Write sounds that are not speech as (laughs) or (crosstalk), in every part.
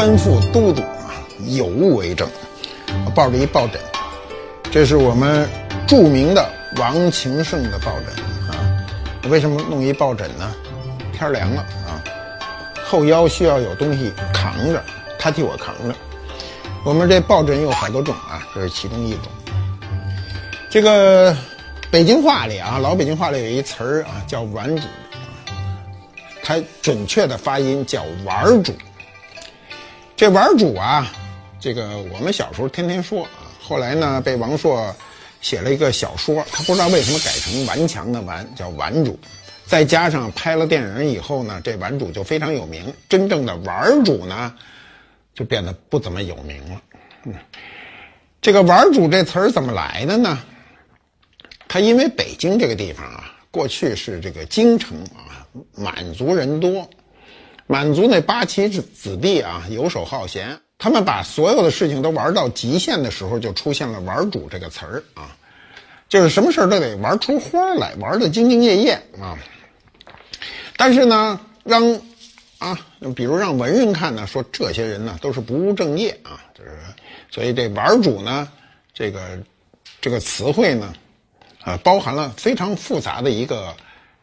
官复都督啊，有物为证。抱着一抱枕，这是我们著名的王晴圣的抱枕啊。为什么弄一抱枕呢？天凉了啊，后腰需要有东西扛着，他替我扛着。我们这抱枕有好多种啊，这是其中一种。这个北京话里啊，老北京话里有一词儿啊，叫“玩主”，它准确的发音叫“碗主”。这玩主啊，这个我们小时候天天说啊，后来呢被王朔写了一个小说，他不知道为什么改成顽强的顽，叫顽主。再加上拍了电影以后呢，这顽主就非常有名。真正的玩主呢，就变得不怎么有名了。嗯，这个玩主这词儿怎么来的呢？他因为北京这个地方啊，过去是这个京城啊，满族人多。满族那八旗子子弟啊，游手好闲，他们把所有的事情都玩到极限的时候，就出现了“玩主”这个词儿啊，就是什么事儿都得玩出花来，玩的兢兢业业啊。但是呢，让啊，比如让文人看呢，说这些人呢都是不务正业啊，就是，所以这“玩主”呢，这个这个词汇呢，啊，包含了非常复杂的一个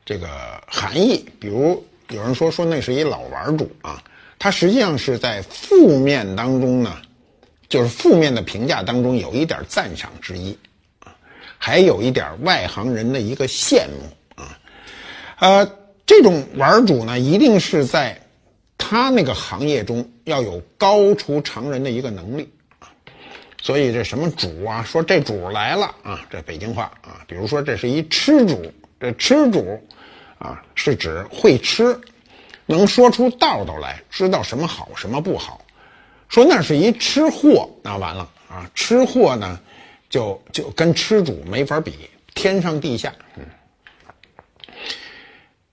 这个含义，比如。有人说说那是一老玩主啊，他实际上是在负面当中呢，就是负面的评价当中有一点赞赏之意，还有一点外行人的一个羡慕啊，呃，这种玩主呢，一定是在他那个行业中要有高出常人的一个能力啊，所以这什么主啊，说这主来了啊，这北京话啊，比如说这是一吃主，这吃主。啊，是指会吃，能说出道道来，知道什么好什么不好。说那是一吃货，那完了啊！吃货呢，就就跟吃主没法比，天上地下。嗯，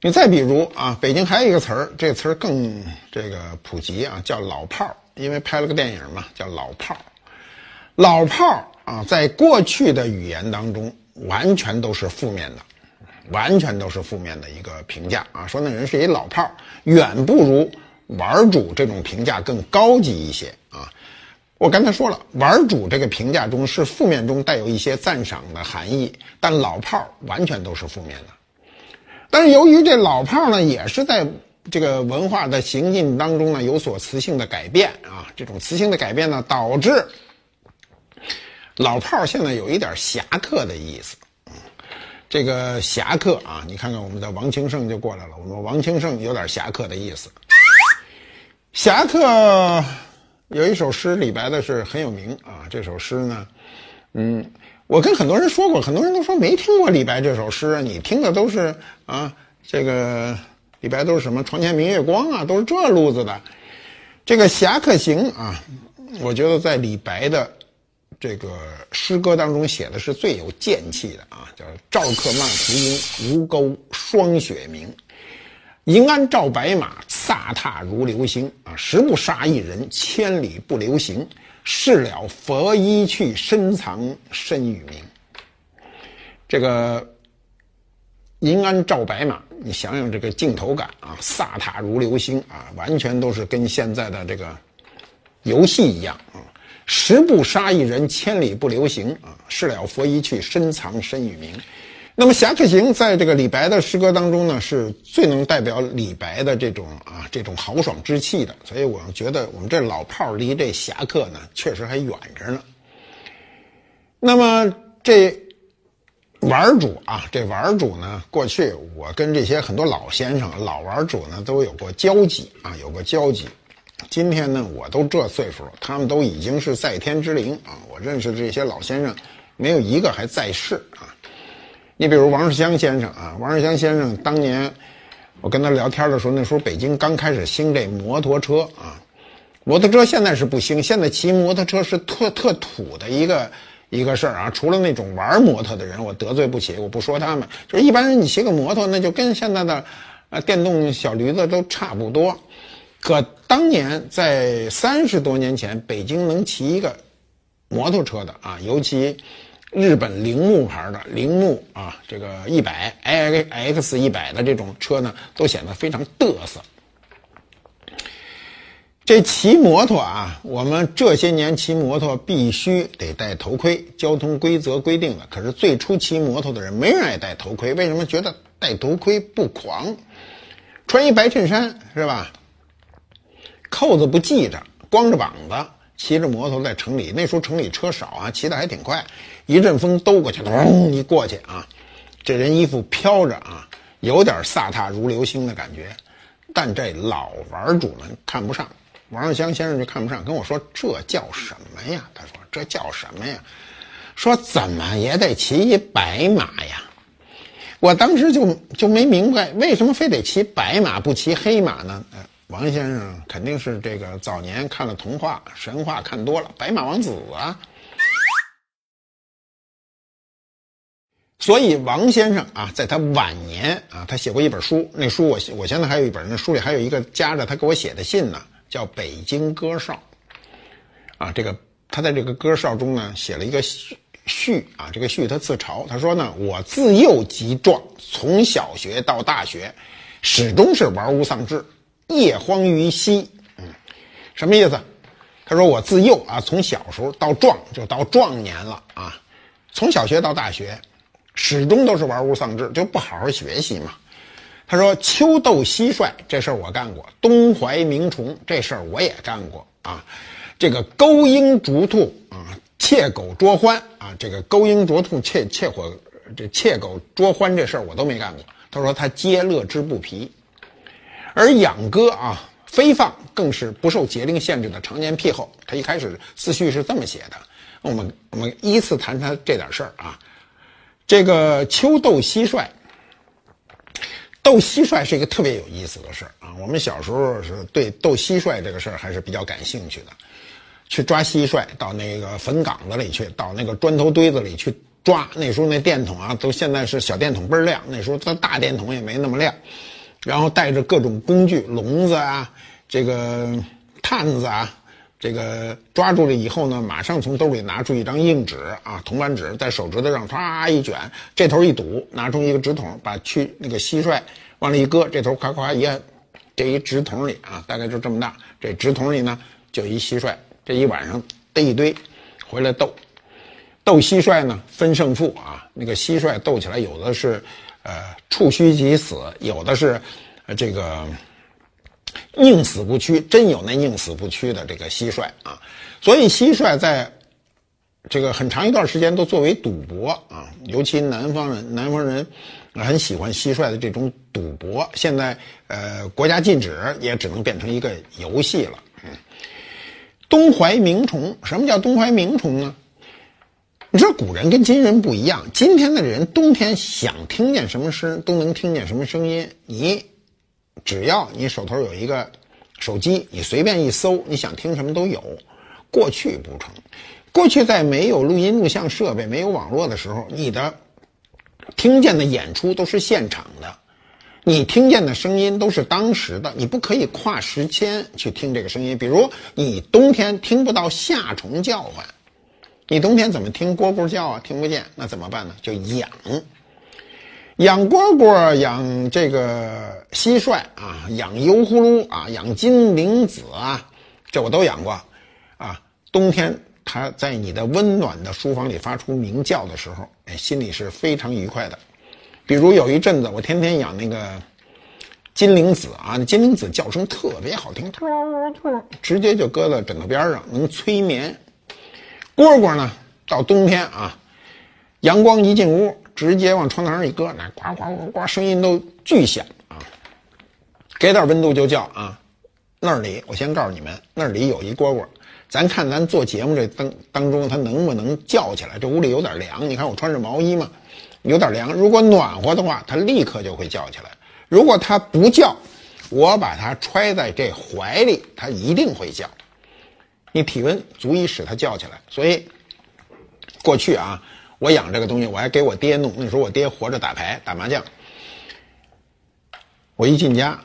你再比如啊，北京还有一个词儿，这词儿更这个普及啊，叫老炮儿，因为拍了个电影嘛，叫老炮儿。老炮儿啊，在过去的语言当中，完全都是负面的。完全都是负面的一个评价啊！说那人是一老炮儿，远不如玩主这种评价更高级一些啊！我刚才说了，玩主这个评价中是负面中带有一些赞赏的含义，但老炮儿完全都是负面的。但是由于这老炮儿呢，也是在这个文化的行进当中呢有所词性的改变啊，这种词性的改变呢，导致老炮儿现在有一点侠客的意思。这个侠客啊，你看看我们的王清胜就过来了。我们王清胜有点侠客的意思。侠客有一首诗，李白的是很有名啊。这首诗呢，嗯，我跟很多人说过，很多人都说没听过李白这首诗。你听的都是啊，这个李白都是什么“床前明月光”啊，都是这路子的。这个《侠客行》啊，我觉得在李白的。这个诗歌当中写的是最有剑气的啊，叫“赵客漫胡缨，吴钩霜雪明。银鞍照白马，飒沓如流星啊！十不杀一人，千里不留行。事了拂衣去，深藏身与名。”这个银鞍照白马，你想想这个镜头感啊，飒沓如流星啊，完全都是跟现在的这个游戏一样啊。十步杀一人，千里不留行啊！事了拂衣去，深藏身与名。那么《侠客行》在这个李白的诗歌当中呢，是最能代表李白的这种啊这种豪爽之气的。所以我觉得我们这老炮儿离这侠客呢，确实还远着呢。那么这玩主啊，这玩主呢，过去我跟这些很多老先生、老玩主呢都有过交集啊，有过交集。今天呢，我都这岁数了，他们都已经是在天之灵啊！我认识的这些老先生，没有一个还在世啊。你比如王世襄先生啊，王世襄先生当年我跟他聊天的时候，那时候北京刚开始兴这摩托车啊，摩托车现在是不兴，现在骑摩托车是特特土的一个一个事儿啊。除了那种玩摩托的人，我得罪不起，我不说他们，就是一般人你骑个摩托，那就跟现在的啊电动小驴子都差不多。可当年在三十多年前，北京能骑一个摩托车的啊，尤其日本铃木牌的铃木啊，这个一百 i x 一百的这种车呢，都显得非常嘚瑟。这骑摩托啊，我们这些年骑摩托必须得戴头盔，交通规则规定的。可是最初骑摩托的人没人爱戴头盔，为什么？觉得戴头盔不狂，穿一白衬衫是吧？扣子不系着，光着膀子骑着摩托在城里。那时候城里车少啊，骑的还挺快，一阵风兜过去，咚一过去啊，这人衣服飘着啊，有点飒沓如流星的感觉。但这老玩主们看不上。王世襄先生就看不上，跟我说：“这叫什么呀？”他说：“这叫什么呀？说怎么也得骑一白马呀！”我当时就就没明白，为什么非得骑白马不骑黑马呢？王先生肯定是这个早年看了童话、神话看多了，白马王子啊。所以王先生啊，在他晚年啊，他写过一本书，那书我我现在还有一本，那书里还有一个夹着他给我写的信呢。叫《北京歌哨》，啊，这个他在这个歌哨中呢写了一个序啊，这个序他自嘲，他说呢，我自幼即壮，从小学到大学，始终是玩物丧志，夜荒于嬉。嗯，什么意思？他说我自幼啊，从小时候到壮，就到壮年了啊，从小学到大学，始终都是玩物丧志，就不好好学习嘛。他说：“秋斗蟋蟀这事儿我干过，冬怀鸣虫这事儿我也干过啊。这个勾鹰逐兔啊，窃狗捉獾啊，这个勾鹰捉兔、窃窃火、这窃狗捉獾这事儿我都没干过。”他说：“他皆乐之不疲，而养鸽啊、飞放更是不受节令限制的常年癖好。”他一开始自序是这么写的。我们我们依次谈谈这点事儿啊。这个秋斗蟋蟀。斗蟋蟀是一个特别有意思的事儿啊！我们小时候是对斗蟋蟀这个事儿还是比较感兴趣的，去抓蟋蟀，到那个坟岗子里去，到那个砖头堆子里去抓。那时候那电筒啊，都现在是小电筒倍儿亮，那时候它大电筒也没那么亮。然后带着各种工具，笼子啊，这个探子啊，这个抓住了以后呢，马上从兜里拿出一张硬纸啊，铜板纸，在手指头上唰一卷，这头一堵，拿出一个纸筒，把去那个蟋蟀往里一搁，这头咔咔一按，这一纸筒里啊，大概就这么大，这纸筒里呢就一蟋蟀，这一晚上逮一堆，回来斗，斗蟋蟀呢分胜负啊，那个蟋蟀斗起来有的是，呃触须即死，有的是，这个。宁死不屈，真有那宁死不屈的这个蟋蟀啊！所以蟋蟀在这个很长一段时间都作为赌博啊，尤其南方人，南方人很喜欢蟋蟀的这种赌博。现在呃，国家禁止，也只能变成一个游戏了。嗯，东怀鸣虫，什么叫东怀鸣虫呢？你说古人跟今人不一样，今天的人冬天想听见什么声都能听见什么声音，你。只要你手头有一个手机，你随便一搜，你想听什么都有。过去不成，过去在没有录音录像设备、没有网络的时候，你的听见的演出都是现场的，你听见的声音都是当时的，你不可以跨时间去听这个声音。比如你冬天听不到夏虫叫唤，你冬天怎么听蝈蝈叫啊？听不见，那怎么办呢？就养。养蝈蝈，养这个蟋蟀啊，养油葫芦啊，养金铃子啊，这我都养过，啊，冬天它在你的温暖的书房里发出鸣叫的时候，哎，心里是非常愉快的。比如有一阵子，我天天养那个金铃子啊，金铃子叫声特别好听，突突，直接就搁在枕头边上，能催眠。蝈蝈呢，到冬天啊，阳光一进屋。直接往窗台上一搁，那呱呱呱呱，声音都巨响啊！给点温度就叫啊！那里，我先告诉你们，那里有一蝈蝈，咱看咱做节目这当当中，它能不能叫起来？这屋里有点凉，你看我穿着毛衣嘛，有点凉。如果暖和的话，它立刻就会叫起来；如果它不叫，我把它揣在这怀里，它一定会叫。你体温足以使它叫起来，所以过去啊。我养这个东西，我还给我爹弄。那时候我爹活着打牌打麻将，我一进家，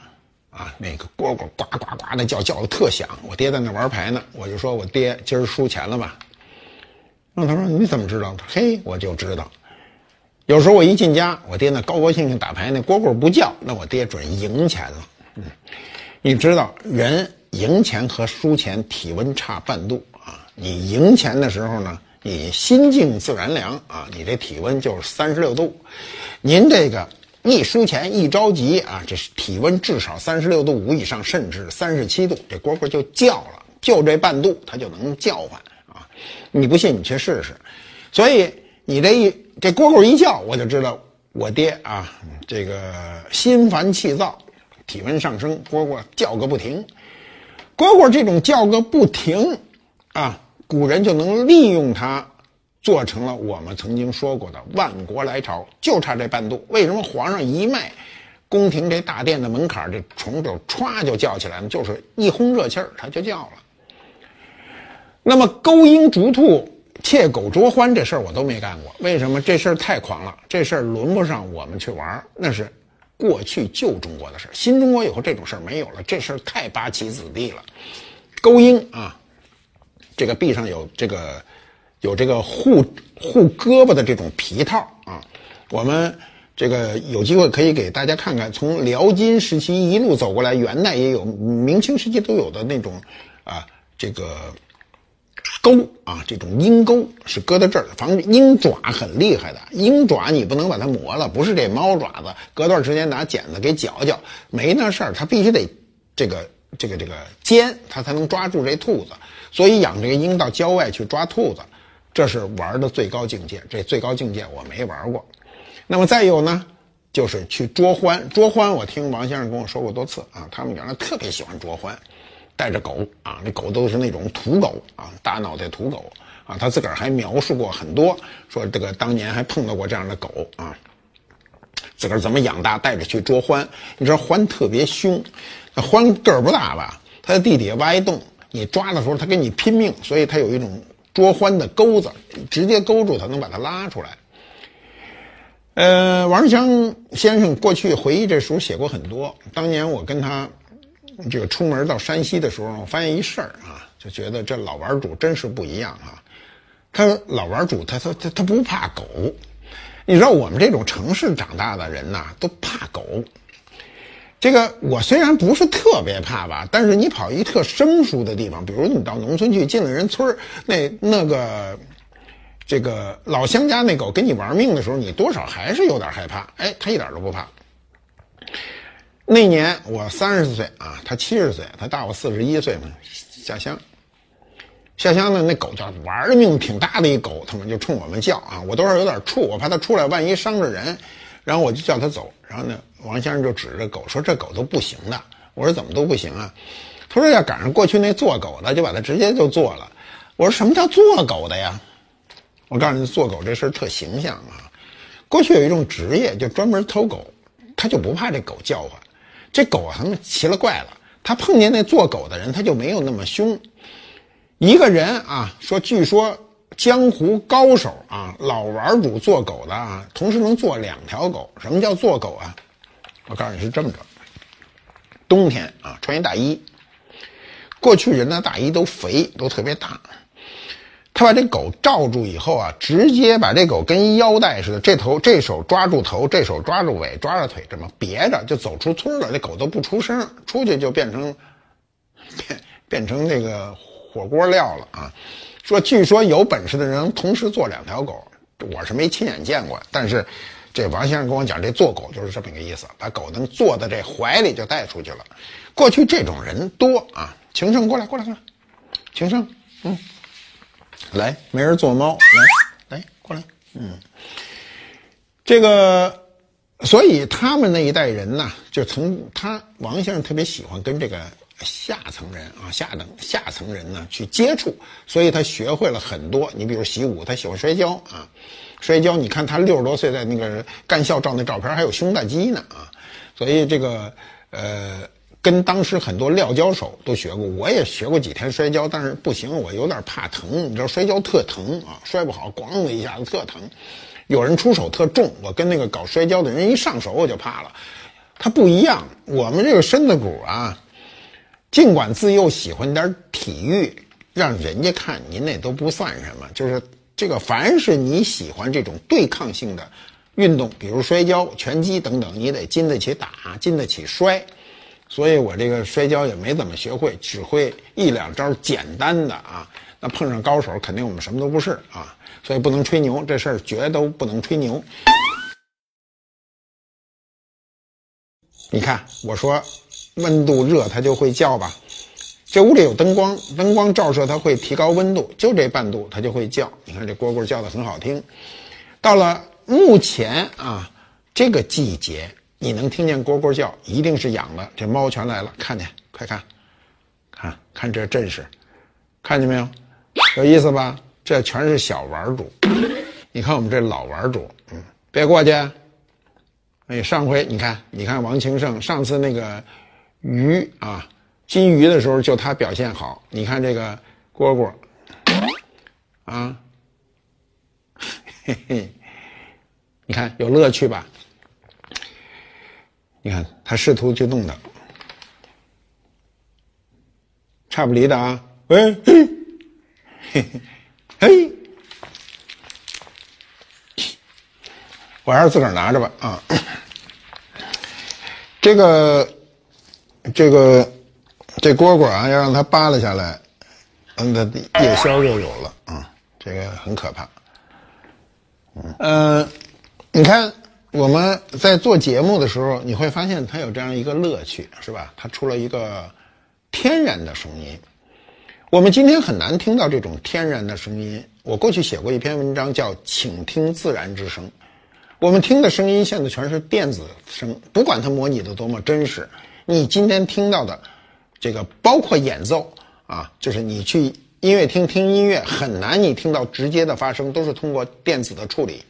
啊，那个蝈蝈呱呱呱的叫，叫的特响。我爹在那玩牌呢，我就说我爹今儿输钱了吧？那他说你怎么知道？嘿，我就知道。有时候我一进家，我爹那高高兴兴打牌，那蝈蝈不叫，那我爹准赢钱了。嗯，你知道人赢钱和输钱体温差半度啊！你赢钱的时候呢，你心静自然凉啊，你这体温就是三十六度。您这个一输钱一着急啊，这是体温至少三十六度五以上，甚至三十七度，这蝈蝈就叫了，就这半度它就能叫唤啊！你不信你去试试。所以你这一这蝈蝈一叫，我就知道我爹啊，这个心烦气躁，体温上升，蝈蝈叫个不停。蝈蝈这种叫个不停，啊，古人就能利用它，做成了我们曾经说过的万国来朝，就差这半度。为什么皇上一迈宫廷这大殿的门槛，这虫就歘就叫起来了？就是一轰热气儿，它就叫了。那么勾鹰逐兔、窃狗捉欢这事儿我都没干过，为什么？这事儿太狂了，这事儿轮不上我们去玩，那是。过去旧中国的事新中国以后这种事儿没有了，这事儿太八旗子弟了。勾鹰啊，这个臂上有这个有这个护护胳膊的这种皮套啊，我们这个有机会可以给大家看看，从辽金时期一路走过来，元代也有，明清时期都有的那种啊，这个。钩啊，这种鹰钩是搁在这儿，防止鹰爪很厉害的。鹰爪你不能把它磨了，不是这猫爪子，隔段时间拿剪子给绞绞，没那事儿。它必须得这个这个这个尖，它才能抓住这兔子。所以养这个鹰到郊外去抓兔子，这是玩的最高境界。这最高境界我没玩过。那么再有呢，就是去捉獾。捉獾，我听王先生跟我说过多次啊，他们原来特别喜欢捉獾。带着狗啊，那狗都是那种土狗啊，大脑袋土狗啊。他自个儿还描述过很多，说这个当年还碰到过这样的狗啊，自个儿怎么养大，带着去捉獾。你知道獾特别凶，那獾个儿不大吧？它在地底下挖一洞，你抓的时候它跟你拼命，所以它有一种捉獾的钩子，直接勾住它，能把它拉出来。呃，王世强先生过去回忆这书写过很多，当年我跟他。这个出门到山西的时候，我发现一事儿啊，就觉得这老玩主真是不一样啊。他老玩主，他他他他不怕狗。你知道我们这种城市长大的人呐，都怕狗。这个我虽然不是特别怕吧，但是你跑一特生疏的地方，比如你到农村去，进了人村那那个这个老乡家那狗跟你玩命的时候，你多少还是有点害怕。哎，他一点都不怕。那年我三十岁啊，他七十岁，他大我四十一岁嘛。下乡，下乡呢，那狗叫玩的命挺大的一狗，他们就冲我们叫啊，我多少有点怵，我怕它出来万一伤着人，然后我就叫它走。然后呢，王先生就指着狗说：“这狗都不行的。”我说：“怎么都不行啊？”他说：“要赶上过去那做狗的，就把它直接就做了。”我说：“什么叫做狗的呀？”我告诉你，做狗这事儿特形象啊。过去有一种职业，就专门偷狗，他就不怕这狗叫唤。这狗啊，他们奇了怪了。他碰见那做狗的人，他就没有那么凶。一个人啊，说据说江湖高手啊，老玩主做狗的啊，同时能做两条狗。什么叫做狗啊？我告诉你是这么着：冬天啊，穿一大衣。过去人的大衣都肥，都特别大。他把这狗罩住以后啊，直接把这狗跟腰带似的，这头这手抓住头，这手抓住尾，抓着腿，这么别着就走出村了。这狗都不出声，出去就变成变 (laughs) 变成那个火锅料了啊！说据说有本事的人同时做两条狗，我是没亲眼见过。但是这王先生跟我讲，这做狗就是这么个意思，把狗能坐在这怀里就带出去了。过去这种人多啊，情圣过来过来过来，情圣，嗯。来，没人做猫，来，来，过来，嗯，这个，所以他们那一代人呢，就从他王先生特别喜欢跟这个下层人啊，下等下层人呢去接触，所以他学会了很多。你比如习武，他喜欢摔跤啊，摔跤，你看他六十多岁在那个干校照那照片，还有胸大肌呢啊，所以这个呃。跟当时很多撂跤手都学过，我也学过几天摔跤，但是不行，我有点怕疼。你知道摔跤特疼啊，摔不好，咣的一下子特疼。有人出手特重，我跟那个搞摔跤的人一上手我就怕了。他不一样，我们这个身子骨啊，尽管自幼喜欢点体育，让人家看您那都不算什么。就是这个，凡是你喜欢这种对抗性的运动，比如摔跤、拳击等等，你得经得起打，经得起摔。所以我这个摔跤也没怎么学会，只会一两招简单的啊。那碰上高手，肯定我们什么都不是啊。所以不能吹牛，这事儿绝都不能吹牛。你看，我说温度热，它就会叫吧。这屋里有灯光，灯光照射它会提高温度，就这半度它就会叫。你看这蝈蝈叫的很好听。到了目前啊，这个季节。你能听见蝈蝈叫，一定是养的。这猫全来了，看见？快看，看看这阵势，看见没有？有意思吧？这全是小玩主。你看我们这老玩主，嗯，别过去。哎，上回你看，你看王清胜上次那个鱼啊，金鱼的时候就他表现好。你看这个蝈蝈，啊，嘿嘿，你看有乐趣吧？你看，他试图去弄他，差不离的啊！喂，嘿，嘿，嘿，我还是自个儿拿着吧啊！这个，这个，这蝈蝈啊，要让它扒拉下来，嗯，它夜宵就有了啊！这个很可怕。嗯，你看。我们在做节目的时候，你会发现它有这样一个乐趣，是吧？它出了一个天然的声音。我们今天很难听到这种天然的声音。我过去写过一篇文章，叫《请听自然之声》。我们听的声音现在全是电子声，不管它模拟的多么真实，你今天听到的这个包括演奏啊，就是你去音乐厅听音乐，很难你听到直接的发声，都是通过电子的处理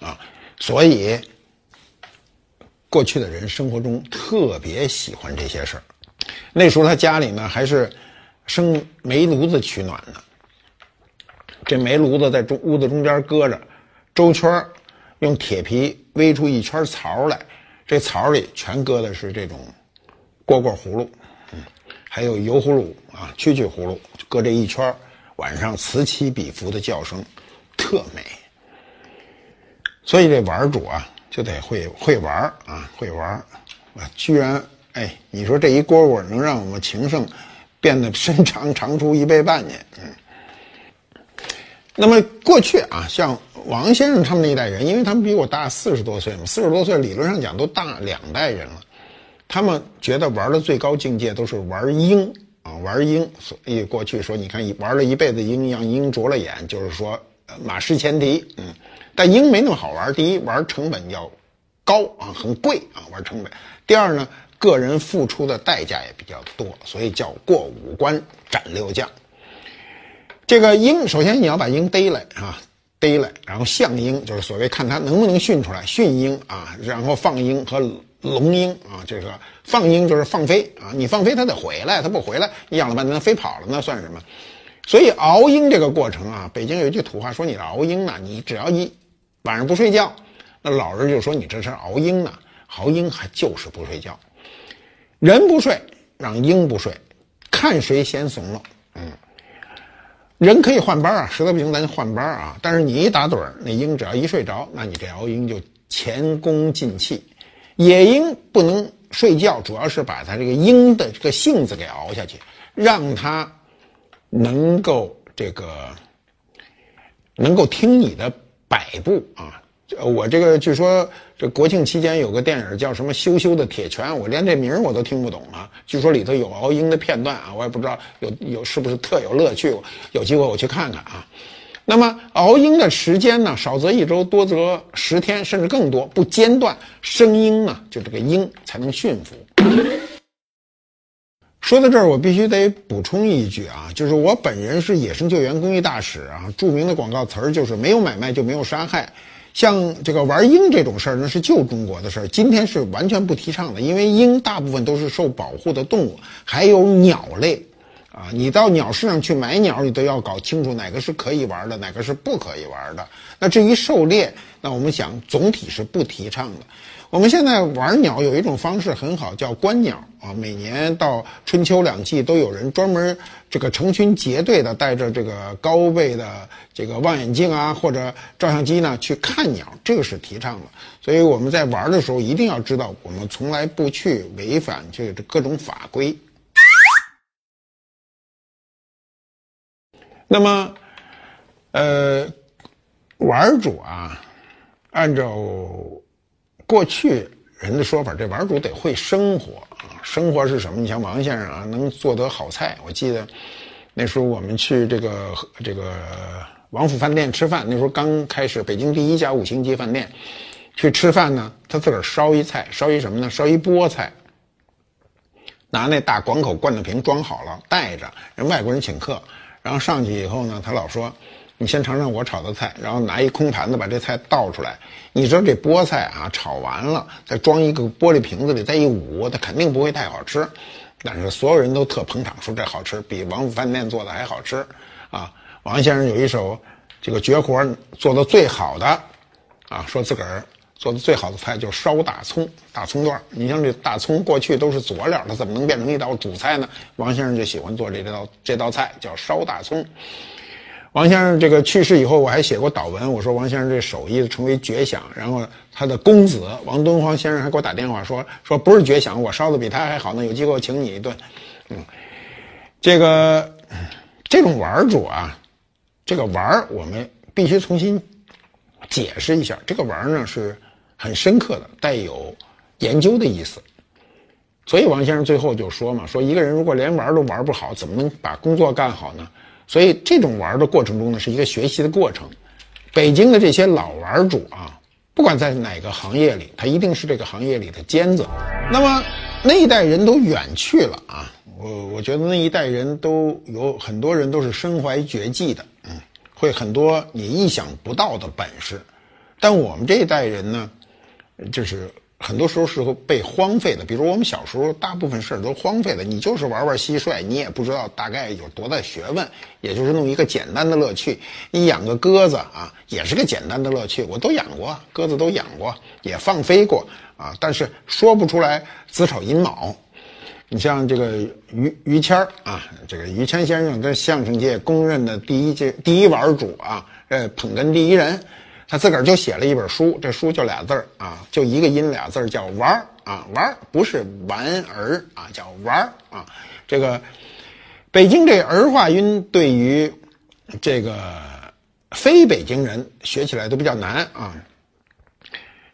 啊。所以，过去的人生活中特别喜欢这些事儿。那时候他家里呢还是生煤炉子取暖呢。这煤炉子在中屋子中间搁着，周圈用铁皮围出一圈槽来，这槽里全搁的是这种蝈蝈葫芦，嗯，还有油葫芦啊、蛐蛐葫芦，搁这一圈晚上此起彼伏的叫声，特美。所以这玩主啊，就得会会玩啊，会玩啊！居然哎，你说这一蝈蝈能让我们情圣变得身长长出一倍半去，嗯。那么过去啊，像王先生他们那一代人，因为他们比我大四十多岁嘛，四十多岁理论上讲都大两代人了，他们觉得玩的最高境界都是玩鹰啊，玩鹰。所以过去说，你看玩了一辈子鹰，让鹰啄了眼，就是说马失前蹄，嗯。但鹰没那么好玩。第一，玩成本要高啊，很贵啊，玩成本。第二呢，个人付出的代价也比较多，所以叫过五关斩六将。这个鹰，首先你要把鹰逮来啊，逮来，然后象鹰就是所谓看它能不能训出来，训鹰啊，然后放鹰和笼鹰啊，这个放鹰就是放飞啊，你放飞它得回来，它不回来，你养了半天它飞跑了，那算什么？所以熬鹰这个过程啊，北京有一句土话说：“你熬鹰呢，你只要一晚上不睡觉，那老人就说你这是熬鹰呢。熬鹰还就是不睡觉，人不睡，让鹰不睡，看谁先怂了。嗯，人可以换班啊，实在不行咱就换班啊。但是你一打盹儿，那鹰只要一睡着，那你这熬鹰就前功尽弃。野鹰不能睡觉，主要是把它这个鹰的这个性子给熬下去，让它能够这个能够听你的。摆布啊！我这个据说这国庆期间有个电影叫什么《羞羞的铁拳》，我连这名我都听不懂啊。据说里头有敖鹰的片段啊，我也不知道有有是不是特有乐趣。有机会我去看看啊。那么熬鹰的时间呢，少则一周，多则十天，甚至更多，不间断。声音呢，就这个鹰才能驯服。说到这儿，我必须得补充一句啊，就是我本人是野生救援公益大使啊，著名的广告词儿就是没有买卖就没有杀害。像这个玩鹰这种事儿，那是旧中国的事儿，今天是完全不提倡的，因为鹰大部分都是受保护的动物，还有鸟类啊，你到鸟市上去买鸟，你都要搞清楚哪个是可以玩的，哪个是不可以玩的。那至于狩猎，那我们想总体是不提倡的。我们现在玩鸟有一种方式很好，叫观鸟啊。每年到春秋两季，都有人专门这个成群结队的带着这个高倍的这个望远镜啊或者照相机呢去看鸟，这个是提倡的。所以我们在玩的时候一定要知道，我们从来不去违反这各种法规。那么，呃，玩主啊，按照。过去人的说法，这玩主得会生活啊！生活是什么？你像王先生啊，能做得好菜。我记得那时候我们去这个这个王府饭店吃饭，那时候刚开始，北京第一家五星级饭店，去吃饭呢，他自个儿烧一菜，烧一什么呢？烧一菠菜，拿那大广口罐头瓶装好了，带着人外国人请客，然后上去以后呢，他老说。你先尝尝我炒的菜，然后拿一空盘子把这菜倒出来。你知道这菠菜啊，炒完了再装一个玻璃瓶子里，再一捂，它肯定不会太好吃。但是所有人都特捧场，说这好吃，比王府饭店做的还好吃。啊，王先生有一手这个绝活，做的最好的，啊，说自个儿做的最好的菜就烧大葱、大葱段。你像这大葱过去都是佐料，它怎么能变成一道主菜呢？王先生就喜欢做这道这道菜，叫烧大葱。王先生这个去世以后，我还写过祷文。我说王先生这手艺成为绝响，然后他的公子王敦煌先生还给我打电话说说不是绝响，我烧的比他还好呢。有机会我请你一顿。嗯，这个这种玩主啊，这个玩我们必须重新解释一下。这个玩呢是很深刻的，带有研究的意思。所以王先生最后就说嘛，说一个人如果连玩都玩不好，怎么能把工作干好呢？所以这种玩的过程中呢，是一个学习的过程。北京的这些老玩主啊，不管在哪个行业里，他一定是这个行业里的尖子。那么那一代人都远去了啊，我我觉得那一代人都有很多人都是身怀绝技的，嗯，会很多你意想不到的本事。但我们这一代人呢，就是。很多时候是会被荒废的，比如我们小时候，大部分事儿都荒废了。你就是玩玩蟋蟀，你也不知道大概有多大学问，也就是弄一个简单的乐趣。你养个鸽子啊，也是个简单的乐趣。我都养过鸽子，都养过，也放飞过啊，但是说不出来子丑寅卯。你像这个于于谦儿啊，这个于谦先生在相声界公认的第一届第一玩主啊，呃，捧哏第一人。他自个儿就写了一本书，这书就俩字儿啊，就一个音俩字儿，叫玩儿啊，玩儿不是玩儿啊，叫玩儿啊。这个北京这儿化音对于这个非北京人学起来都比较难啊。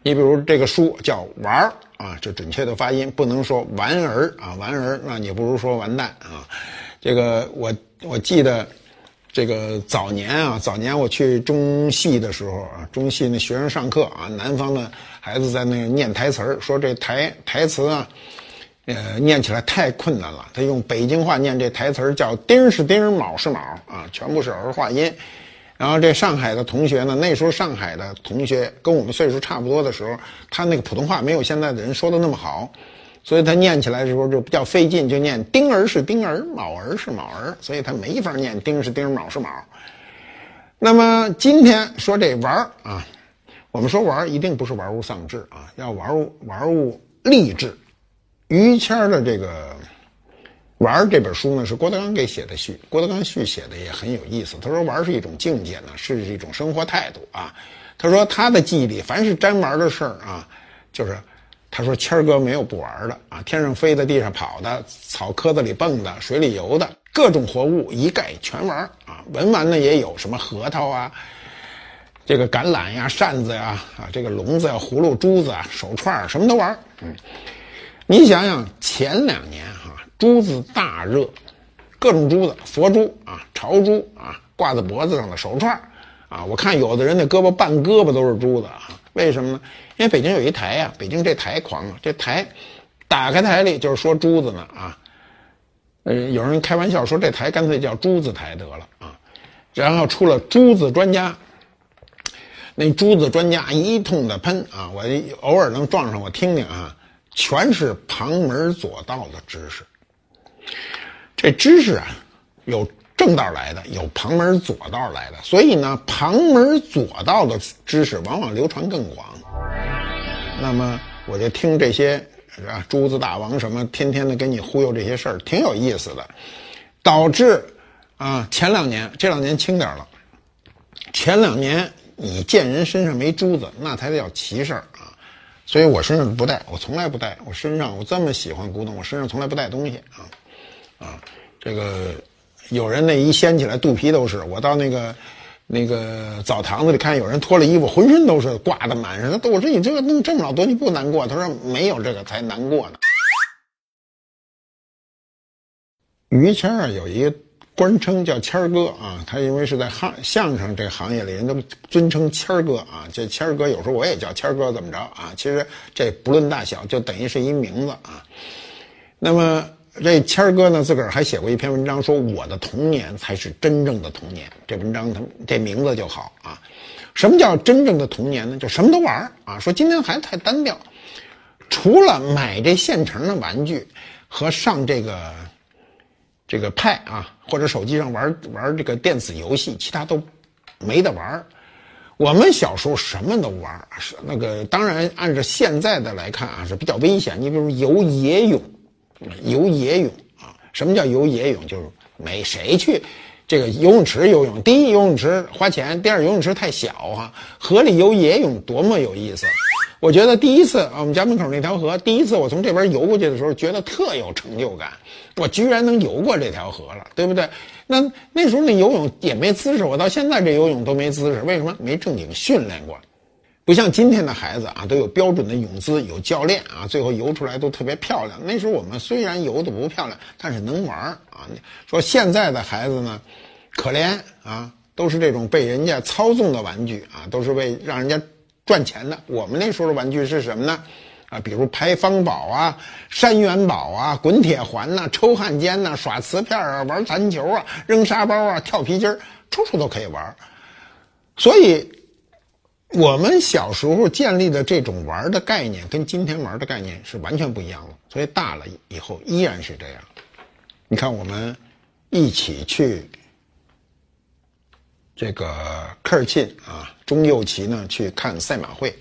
你比如这个书叫玩儿啊，这准确的发音不能说玩儿啊，玩儿那你不如说完蛋啊。这个我我记得。这个早年啊，早年我去中戏的时候啊，中戏那学生上课啊，南方的孩子在那念台词儿，说这台台词啊，呃，念起来太困难了。他用北京话念这台词儿叫“丁是丁，卯是卯”啊，全部是儿化音。然后这上海的同学呢，那时候上海的同学跟我们岁数差不多的时候，他那个普通话没有现在的人说的那么好。所以他念起来的时候就比较费劲，就念丁儿是丁儿，卯儿是卯儿，所以他没法念丁是丁，卯是卯。那么今天说这玩儿啊，我们说玩儿一定不是玩物丧志啊，要玩物玩物励志。于谦的这个玩儿这本书呢，是郭德纲给写的序，郭德纲序写的也很有意思。他说玩是一种境界呢，是一种生活态度啊。他说他的记忆里，凡是沾玩的事儿啊，就是。他说：“谦儿哥没有不玩的啊，天上飞的、地上跑的、草棵子里蹦的、水里游的，各种活物一概全玩啊。文玩呢也有什么核桃啊，这个橄榄呀、扇子呀、啊这个笼子呀、葫芦、珠子啊、手串什么都玩嗯，你想想前两年哈，珠子大热，各种珠子，佛珠啊、朝珠啊，挂在脖子上的手串啊，我看有的人那胳膊半胳膊都是珠子啊。”为什么呢？因为北京有一台呀，北京这台狂啊，这台打开台里就是说珠子呢啊，呃，有人开玩笑说这台干脆叫珠子台得了啊，然后出了珠子专家，那珠子专家一通的喷啊，我偶尔能撞上我听听啊，全是旁门左道的知识，这知识啊有。正道来的有旁门左道来的，所以呢，旁门左道的知识往往流传更广。那么，我就听这些啊，珠子大王什么，天天的跟你忽悠这些事儿，挺有意思的，导致啊，前两年这两年轻点了，前两年你见人身上没珠子，那才叫奇事儿啊。所以我身上不带，我从来不带。我身上我这么喜欢古董，我身上从来不带东西啊，啊，这个有人那一掀起来肚皮都是。我到那个那个澡堂子里看，有人脱了衣服，浑身都是挂的满身。我说你这个弄这么老多，你不难过？他说没有这个才难过呢。于谦儿有一个。官称叫谦儿哥啊，他因为是在相相声这行业里，人都尊称谦儿哥啊。这谦儿哥有时候我也叫谦儿哥，怎么着啊？其实这不论大小，就等于是一名字啊。那么这谦儿哥呢，自个儿还写过一篇文章，说我的童年才是真正的童年。这文章他这名字就好啊。什么叫真正的童年呢？就什么都玩啊。说今天孩子太单调，除了买这现成的玩具和上这个。这个派啊，或者手机上玩玩这个电子游戏，其他都没得玩我们小时候什么都玩是那个当然按照现在的来看啊是比较危险。你比如游野泳，游野泳啊，什么叫游野泳？就是没谁去这个游泳池游泳。第一，游泳池花钱；第二，游泳池太小哈。河里游野泳多么有意思！我觉得第一次啊，我们家门口那条河，第一次我从这边游过去的时候，觉得特有成就感。我居然能游过这条河了，对不对？那那时候那游泳也没姿势，我到现在这游泳都没姿势，为什么？没正经训练过，不像今天的孩子啊，都有标准的泳姿，有教练啊，最后游出来都特别漂亮。那时候我们虽然游的不漂亮，但是能玩啊。说现在的孩子呢，可怜啊，都是这种被人家操纵的玩具啊，都是为让人家。赚钱的，我们那时候的玩具是什么呢？啊，比如拍方宝啊、山元宝啊、滚铁环呐、抽汉奸呐、耍瓷片啊、玩弹球啊、扔沙包啊、跳皮筋儿，处处都可以玩。所以，我们小时候建立的这种玩的概念，跟今天玩的概念是完全不一样的。所以大了以后依然是这样。你看，我们一起去。这个科尔沁啊，中右旗呢去看赛马会。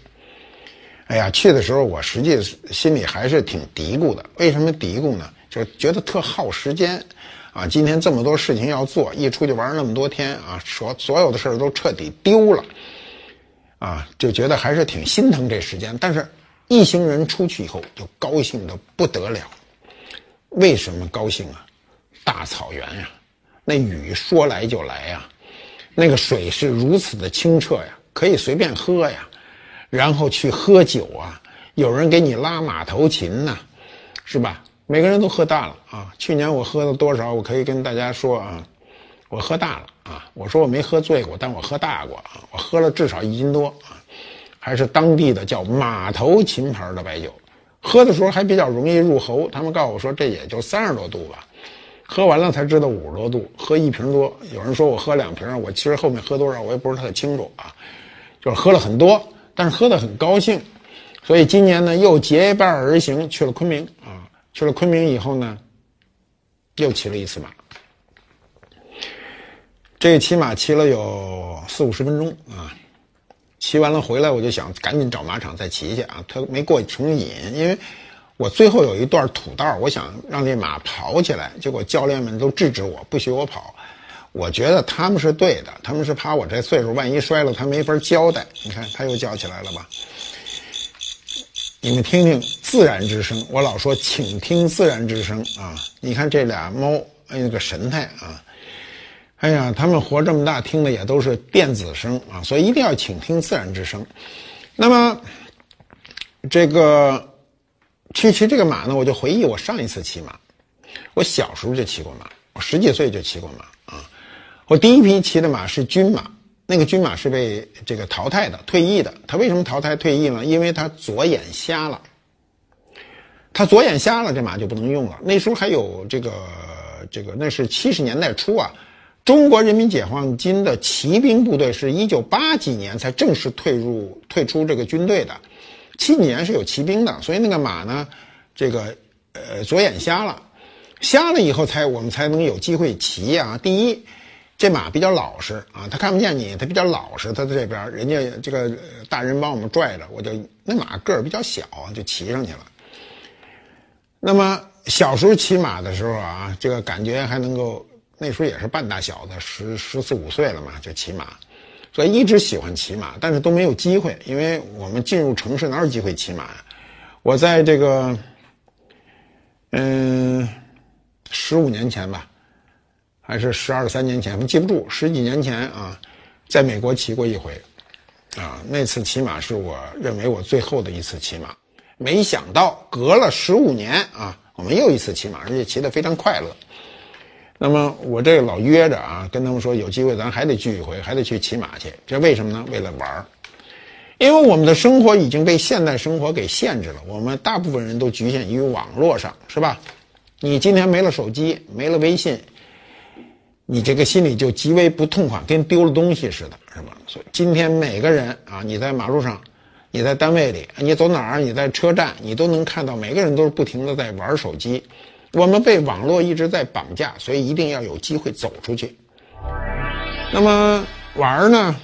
哎呀，去的时候我实际心里还是挺嘀咕的。为什么嘀咕呢？就是觉得特耗时间啊。今天这么多事情要做，一出去玩那么多天啊，所所有的事儿都彻底丢了啊，就觉得还是挺心疼这时间。但是一行人出去以后就高兴的不得了。为什么高兴啊？大草原呀，那雨说来就来呀。那个水是如此的清澈呀，可以随便喝呀，然后去喝酒啊，有人给你拉马头琴呐，是吧？每个人都喝大了啊！去年我喝了多少？我可以跟大家说啊，我喝大了啊！我说我没喝醉过，但我喝大过啊！我喝了至少一斤多啊，还是当地的叫马头琴牌的白酒，喝的时候还比较容易入喉。他们告诉我说，这也就三十多度吧。喝完了才知道五十多度，喝一瓶多。有人说我喝两瓶，我其实后面喝多少我也不是特清楚啊，就是喝了很多，但是喝得很高兴。所以今年呢又结伴而行去了昆明啊，去了昆明以后呢，又骑了一次马。这骑马骑了有四五十分钟啊，骑完了回来我就想赶紧找马场再骑去啊，他没过成瘾，因为。我最后有一段土道，我想让这马跑起来，结果教练们都制止我，不许我跑。我觉得他们是对的，他们是怕我这岁数万一摔了，他没法交代。你看他又叫起来了吧？你们听听自然之声，我老说请听自然之声啊！你看这俩猫，哎，那个神态啊！哎呀，他们活这么大，听的也都是电子声啊，所以一定要请听自然之声。那么这个。去骑这个马呢，我就回忆我上一次骑马，我小时候就骑过马，我十几岁就骑过马啊。我第一批骑的马是军马，那个军马是被这个淘汰的、退役的。他为什么淘汰退役呢？因为他左眼瞎了。他左眼瞎了，这马就不能用了。那时候还有这个这个，那是七十年代初啊。中国人民解放军的骑兵部队是一九八几年才正式退入退出这个军队的。七几年是有骑兵的，所以那个马呢，这个呃左眼瞎了，瞎了以后才我们才能有机会骑啊。第一，这马比较老实啊，它看不见你，它比较老实，它在这边，人家这个大人帮我们拽着，我就那马个儿比较小，就骑上去了。那么小时候骑马的时候啊，这个感觉还能够，那时候也是半大小子，十十四五岁了嘛，就骑马，所以一直喜欢骑马，但是都没有机会，因为我们进入城市哪有机会骑马呀？我在这个，嗯，十五年前吧。还是十二三年前，我记不住，十几年前啊，在美国骑过一回，啊，那次骑马是我认为我最后的一次骑马。没想到隔了十五年啊，我们又一次骑马，而且骑得非常快乐。那么我这个老约着啊，跟他们说有机会咱还得聚一回，还得去骑马去。这为什么呢？为了玩儿。因为我们的生活已经被现代生活给限制了，我们大部分人都局限于网络上，是吧？你今天没了手机，没了微信。你这个心里就极为不痛快，跟丢了东西似的，是吧？所以今天每个人啊，你在马路上，你在单位里，你走哪儿，你在车站，你都能看到每个人都是不停的在玩手机。我们被网络一直在绑架，所以一定要有机会走出去。那么玩呢，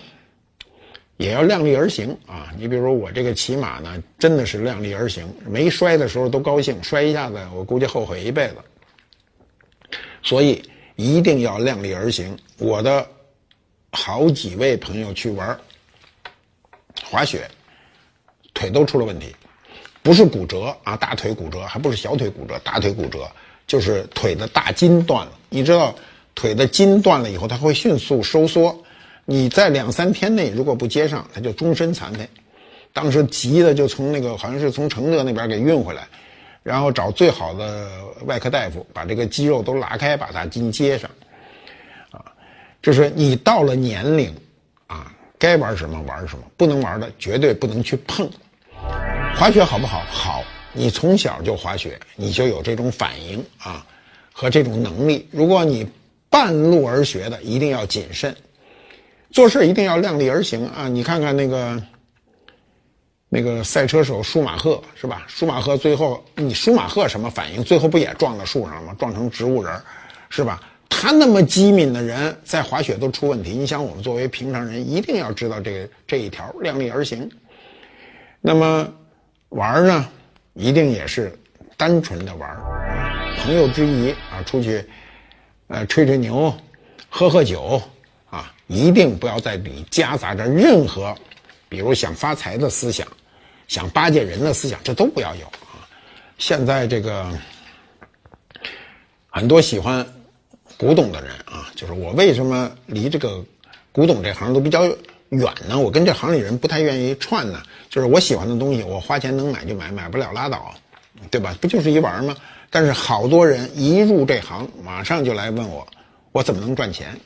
也要量力而行啊。你比如说我这个骑马呢，真的是量力而行，没摔的时候都高兴，摔一下子我估计后悔一辈子。所以。一定要量力而行。我的好几位朋友去玩滑雪，腿都出了问题，不是骨折啊，大腿骨折，还不是小腿骨折，大腿骨折就是腿的大筋断了。你知道，腿的筋断了以后，它会迅速收缩，你在两三天内如果不接上，它就终身残废。当时急的就从那个好像是从承德那边给运回来。然后找最好的外科大夫，把这个肌肉都拉开，把大筋接上，啊，就是你到了年龄，啊，该玩什么玩什么，不能玩的绝对不能去碰。滑雪好不好？好，你从小就滑雪，你就有这种反应啊和这种能力。如果你半路而学的，一定要谨慎，做事一定要量力而行啊！你看看那个。那个赛车手舒马赫是吧？舒马赫最后，你舒马赫什么反应？最后不也撞到树上了吗？撞成植物人，是吧？他那么机敏的人，在滑雪都出问题。你想，我们作为平常人，一定要知道这个这一条，量力而行。那么玩呢，一定也是单纯的玩，朋友之谊啊，出去，呃，吹吹牛，喝喝酒啊，一定不要在里夹杂着任何，比如想发财的思想。想巴结人的思想，这都不要有啊！现在这个很多喜欢古董的人啊，就是我为什么离这个古董这行都比较远呢？我跟这行里人不太愿意串呢。就是我喜欢的东西，我花钱能买就买，买不了拉倒，对吧？不就是一玩吗？但是好多人一入这行，马上就来问我，我怎么能赚钱？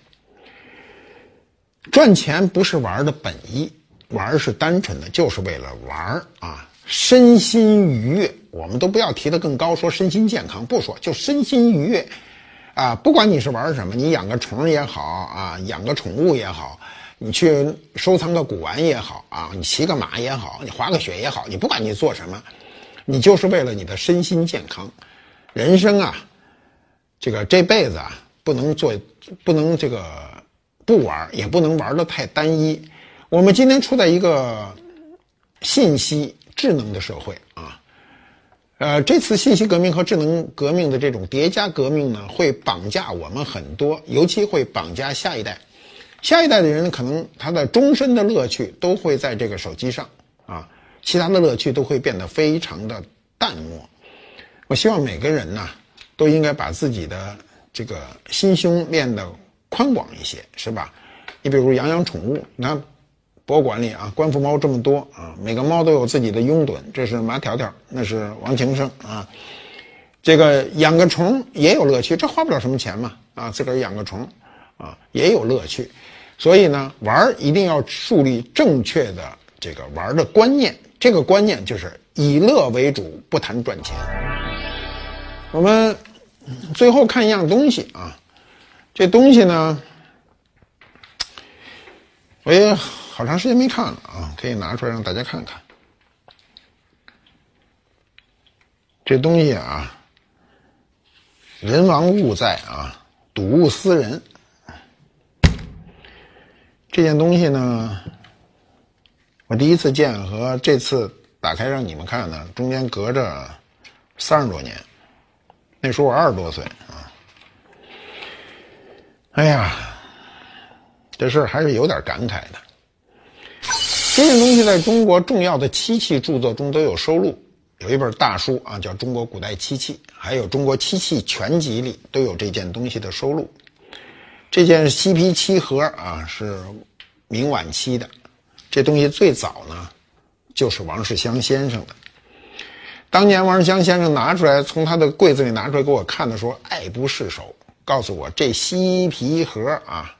赚钱不是玩的本意。玩是单纯的，就是为了玩啊，身心愉悦。我们都不要提得更高，说身心健康不说，就身心愉悦，啊，不管你是玩什么，你养个虫也好啊，养个宠物也好，你去收藏个古玩也好啊，你骑个马也好，你滑个雪也好，你不管你做什么，你就是为了你的身心健康。人生啊，这个这辈子啊，不能做，不能这个不玩，也不能玩的太单一。我们今天处在一个信息智能的社会啊，呃，这次信息革命和智能革命的这种叠加革命呢，会绑架我们很多，尤其会绑架下一代。下一代的人可能他的终身的乐趣都会在这个手机上啊，其他的乐趣都会变得非常的淡漠。我希望每个人呢，都应该把自己的这个心胸练得宽广一些，是吧？你比如养养宠物，你看。博物馆里啊，官府猫这么多啊，每个猫都有自己的拥趸。这是马条条，那是王晴生啊。这个养个虫也有乐趣，这花不了什么钱嘛啊，自个儿养个虫啊也有乐趣。所以呢，玩一定要树立正确的这个玩的观念。这个观念就是以乐为主，不谈赚钱。我们最后看一样东西啊，这东西呢，我也。好长时间没看了啊，可以拿出来让大家看看。这东西啊，人亡物在啊，睹物思人。这件东西呢，我第一次见和这次打开让你们看呢，中间隔着三十多年。那时候我二十多岁啊。哎呀，这事儿还是有点感慨的。这件东西在中国重要的漆器著作中都有收录，有一本大书啊，叫《中国古代漆器》，还有《中国漆器全集》里都有这件东西的收录。这件西皮漆盒啊，是明晚期的。这东西最早呢，就是王世襄先生的。当年王世襄先生拿出来，从他的柜子里拿出来给我看的时候，爱不释手，告诉我这西皮盒啊，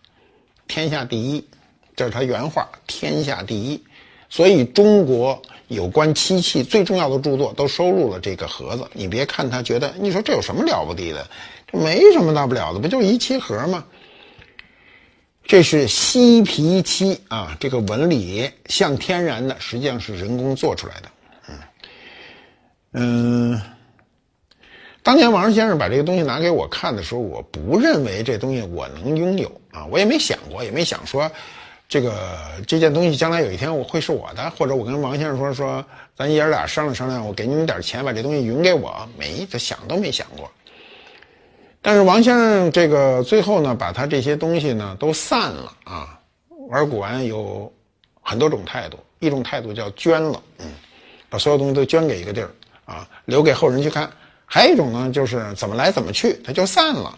天下第一。这是他原话，天下第一。所以中国有关漆器最重要的著作都收录了这个盒子。你别看他觉得，你说这有什么了不得的？这没什么大不了的，不就是一漆盒吗？这是西皮漆啊，这个纹理像天然的，实际上是人工做出来的。嗯嗯，当年王先生把这个东西拿给我看的时候，我不认为这东西我能拥有啊，我也没想过，也没想说。这个这件东西将来有一天我会是我的，或者我跟王先生说说，咱爷儿俩商量商量，我给你们点钱把这东西匀给我，没，这想都没想过。但是王先生这个最后呢，把他这些东西呢都散了啊。玩古玩有很多种态度，一种态度叫捐了，嗯，把所有东西都捐给一个地儿啊，留给后人去看；还有一种呢，就是怎么来怎么去，他就散了。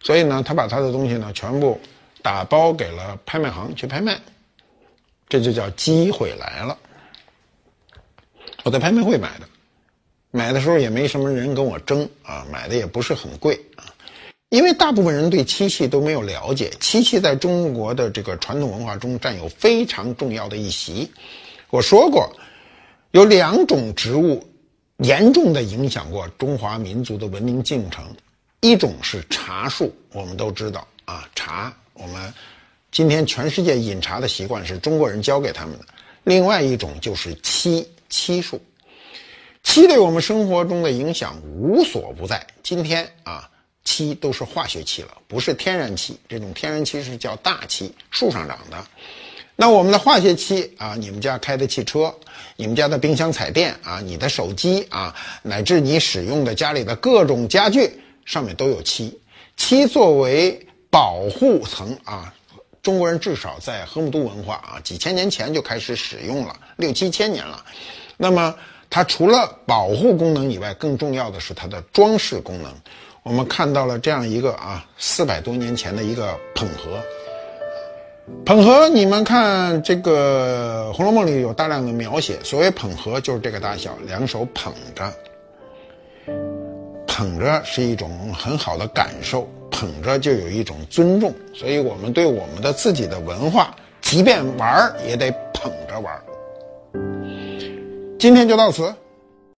所以呢，他把他的东西呢全部。打包给了拍卖行去拍卖，这就叫机会来了。我在拍卖会买的，买的时候也没什么人跟我争啊，买的也不是很贵啊，因为大部分人对漆器都没有了解。漆器在中国的这个传统文化中占有非常重要的一席。我说过，有两种植物严重的影响过中华民族的文明进程，一种是茶树，我们都知道啊，茶。我们今天全世界饮茶的习惯是中国人教给他们的。另外一种就是漆漆树，漆对我们生活中的影响无所不在。今天啊，漆都是化学漆了，不是天然漆。这种天然漆是叫大漆，树上长的。那我们的化学漆啊，你们家开的汽车，你们家的冰箱、彩电啊，你的手机啊，乃至你使用的家里的各种家具上面都有漆。漆作为保护层啊，中国人至少在河姆渡文化啊，几千年前就开始使用了，六七千年了。那么它除了保护功能以外，更重要的是它的装饰功能。我们看到了这样一个啊，四百多年前的一个捧盒。捧盒，你们看这个《红楼梦》里有大量的描写，所谓捧盒就是这个大小，两手捧着，捧着是一种很好的感受。捧着就有一种尊重，所以我们对我们的自己的文化，即便玩也得捧着玩儿。今天就到此。